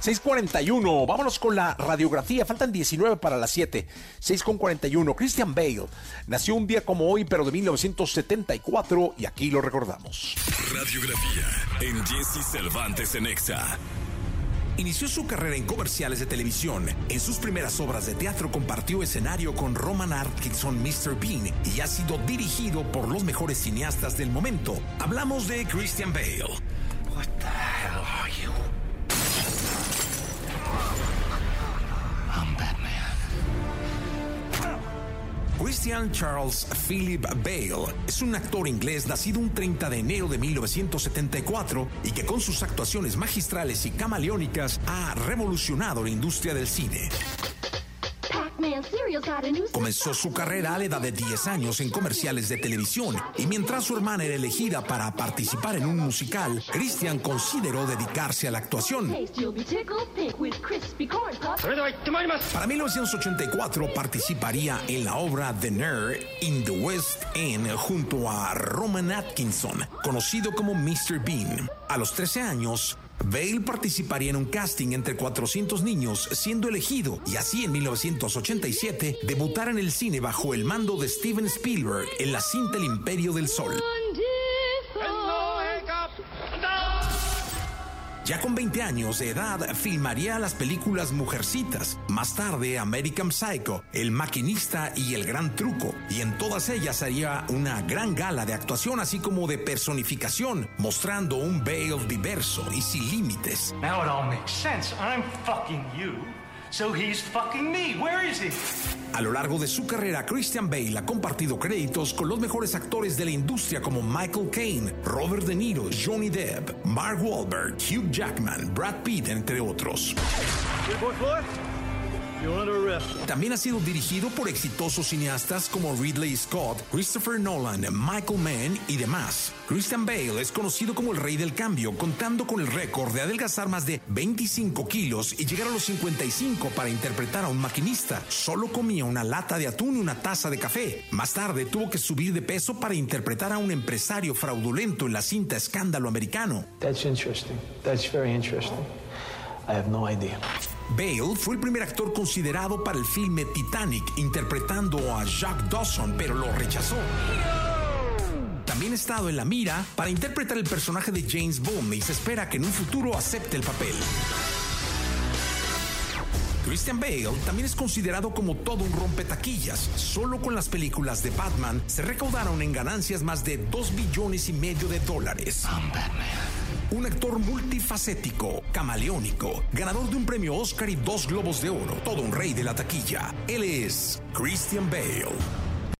641, vámonos con la radiografía, faltan 19 para las 7. 6 con 41, Christian Bale nació un día como hoy, pero de 1974 y aquí lo recordamos. Radiografía en Jesse Cervantes en Exa. Inició su carrera en comerciales de televisión. En sus primeras obras de teatro compartió escenario con Roman Atkinson, Mr. Bean y ha sido dirigido por los mejores cineastas del momento. Hablamos de Christian Bale. Christian Charles Philip Bale es un actor inglés nacido un 30 de enero de 1974 y que con sus actuaciones magistrales y camaleónicas ha revolucionado la industria del cine. Comenzó su carrera a la edad de 10 años en comerciales de televisión y mientras su hermana era elegida para participar en un musical, Christian consideró dedicarse a la actuación. Para 1984 participaría en la obra The Nerd in the West End junto a Roman Atkinson, conocido como Mr. Bean. A los 13 años, Bale participaría en un casting entre 400 niños, siendo elegido, y así en 1987 debutar en el cine bajo el mando de Steven Spielberg en la cinta El Imperio del Sol. Ya con 20 años de edad, filmaría las películas Mujercitas, más tarde American Psycho, El Maquinista y El Gran Truco, y en todas ellas haría una gran gala de actuación así como de personificación, mostrando un Bale diverso y sin límites. Now it all makes sense. I'm fucking you. So he's fucking me. Where is he? A lo largo de su carrera, Christian Bale ha compartido créditos con los mejores actores de la industria como Michael Caine, Robert De Niro, Johnny Depp, Mark Wahlberg, Hugh Jackman, Brad Pitt, entre otros. También ha sido dirigido por exitosos cineastas como Ridley Scott, Christopher Nolan, Michael Mann y demás. Christian Bale es conocido como el rey del cambio, contando con el récord de adelgazar más de 25 kilos y llegar a los 55 para interpretar a un maquinista. Solo comía una lata de atún y una taza de café. Más tarde tuvo que subir de peso para interpretar a un empresario fraudulento en la cinta Escándalo Americano. That's interesting. That's very interesting. I have no idea. Bale fue el primer actor considerado para el filme Titanic, interpretando a Jack Dawson, pero lo rechazó. También ha estado en la mira para interpretar el personaje de James Bond y se espera que en un futuro acepte el papel. Christian Bale también es considerado como todo un rompetaquillas. Solo con las películas de Batman se recaudaron en ganancias más de 2 billones y medio de dólares. Un actor multifacético, camaleónico, ganador de un premio Oscar y dos globos de oro, todo un rey de la taquilla. Él es Christian Bale.